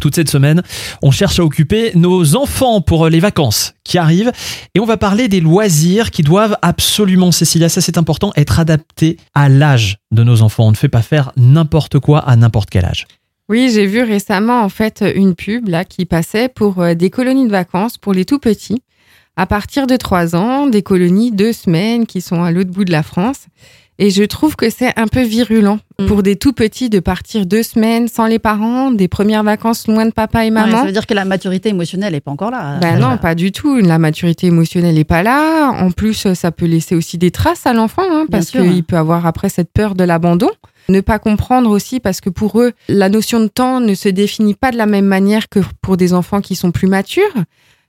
Toute cette semaine, on cherche à occuper nos enfants pour les vacances qui arrivent et on va parler des loisirs qui doivent absolument, Cécilia, ça c'est important, être adaptés à l'âge de nos enfants. On ne fait pas faire n'importe quoi à n'importe quel âge. Oui, j'ai vu récemment en fait une pub là qui passait pour euh, des colonies de vacances pour les tout petits. À partir de 3 ans, des colonies deux semaines qui sont à l'autre bout de la France. Et je trouve que c'est un peu virulent Mm. pour des tout petits de partir deux semaines sans les parents, des premières vacances loin de papa et Ouais, maman. ça veut dire que la maturité émotionnelle n'est pas encore là. Ben non, pas du tout. La maturité émotionnelle n'est pas là. En plus, ça peut laisser aussi des traces à l'enfant, hein, parce qu'il peut avoir après cette peur de l'abandon. Ne pas comprendre aussi, parce que pour eux, la notion de temps ne se définit pas de la même manière que pour des enfants qui sont plus matures.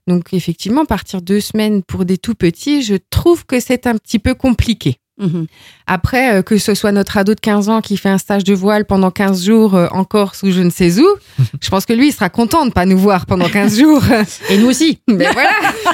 Donc effectivement, partir deux semaines pour des tout petits, je trouve que c'est un petit peu compliqué. Mhm. Après, euh, que ce soit notre ado de 15 ans qui fait un stage de voile pendant 15 jours euh, en Corse ou je ne sais où, je pense que lui, il sera content de pas nous voir pendant 15 jours. Et nous aussi. Mais voilà.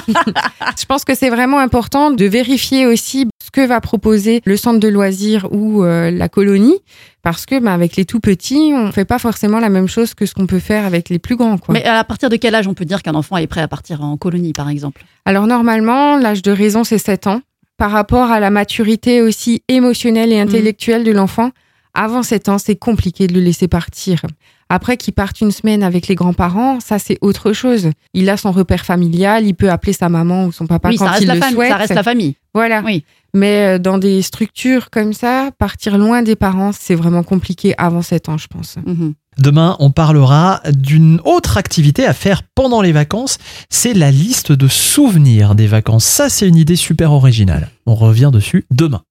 Je pense que c'est vraiment important de vérifier aussi ce que va proposer le centre de loisirs ou euh, la colonie, parce que ben, avec les tout petits, on fait pas forcément la même chose que ce qu'on peut faire avec les plus grands. Quoi. Mais à partir de quel âge on peut dire qu'un enfant est prêt à partir en colonie, par exemple? Alors normalement, l'âge de raison, c'est 7 ans. Par rapport à la maturité aussi émotionnelle et intellectuelle de l'enfant, avant 7 ans, c'est compliqué de le laisser partir. Après qu'il parte une semaine avec les grands-parents, ça c'est autre chose. Il a son repère familial, il peut appeler sa maman ou son papa Oui, quand ça reste, il la le famille, souhaite. ça reste la famille. Voilà. Oui. Mais euh, dans des structures comme ça, partir loin des parents, c'est vraiment compliqué avant 7 ans, je pense. Mhm. Demain, on parlera d'une autre activité à faire pendant les vacances. C'est la liste de souvenirs des vacances. Ça, c'est une idée super originale. On revient dessus demain.